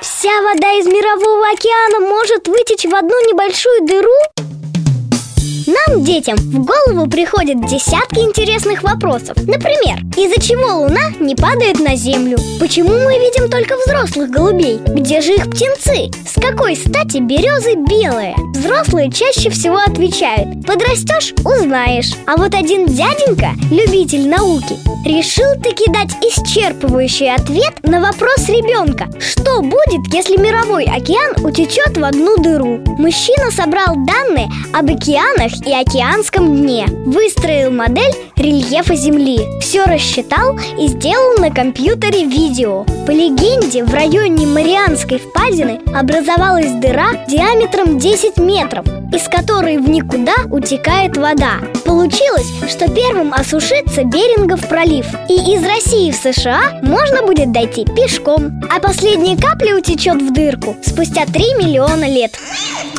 Вся вода из мирового океана может вытечь в одну небольшую дыру? Нам, детям, в голову приходят десятки интересных вопросов Например, из-за чего Луна не падает на Землю? Почему мы видим только взрослых голубей? Где же их птенцы? С какой стати березы белые? Взрослые чаще всего отвечают Подрастешь – узнаешь А вот один дяденька, любитель науки, решил таки дать исчерпывающий ответ на вопрос ребенка Что будет, если мировой океан утечет в одну дыру? Мужчина собрал данные об океанах и океанском дне. Выстроил модель рельефа Земли Все рассчитал и сделал на компьютере видео По легенде, в районе Марианской впадины образовалась дыра диаметром 10 метров из которой в никуда утекает вода. Получилось, что первым осушится Берингов пролив, и из России в США можно будет дойти пешком, а последняя капля утечет в дырку спустя 3 миллиона лет.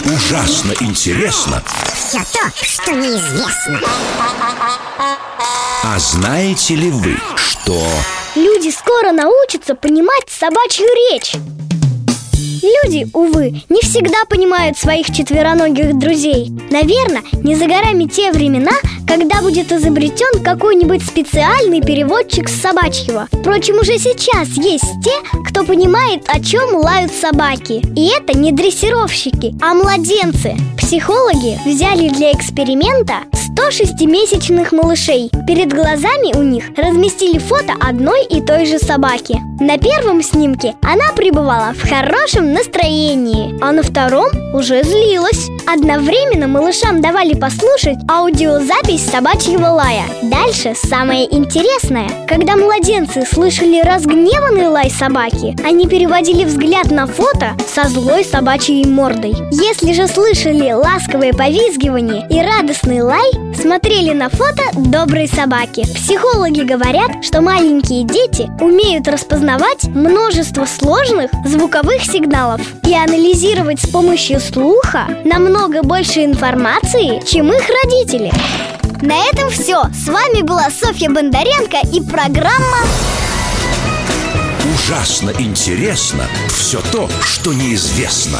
ужасно интересно? Все то, что неизвестно А знаете ли вы, что Люди скоро научатся понимать собачью речь. Люди, увы, не всегда понимают своих четвероногих друзей. Наверное, не за горами те времена, когда будет изобретен какой-нибудь специальный переводчик с собачьего. Впрочем, уже сейчас есть те, кто понимает, о чем лают собаки. И это не дрессировщики, а младенцы. Психологи взяли для эксперимента 106-месячных малышей. Перед глазами у них разместили фото одной и той же собаки. На первом снимке она пребывала в хорошем настроении, а на втором уже злилась. Одновременно малышам давали послушать аудиозапись собачьего лая. Дальше самое интересное. Когда младенцы слышали разгневанный лай собаки, они переводили взгляд на фото со злой собачьей мордой. Если же слышали ласковое повизгивание и радостный лай, смотрели на фото доброй собаки. Психологи говорят, что маленькие дети умеют распознавать множество сложных звуковых сигналов и анализировать с помощью слуха намного больше информации, чем их родители. На этом все. С вами была Софья Бондаренко и программа ужасно интересно все то, что неизвестно?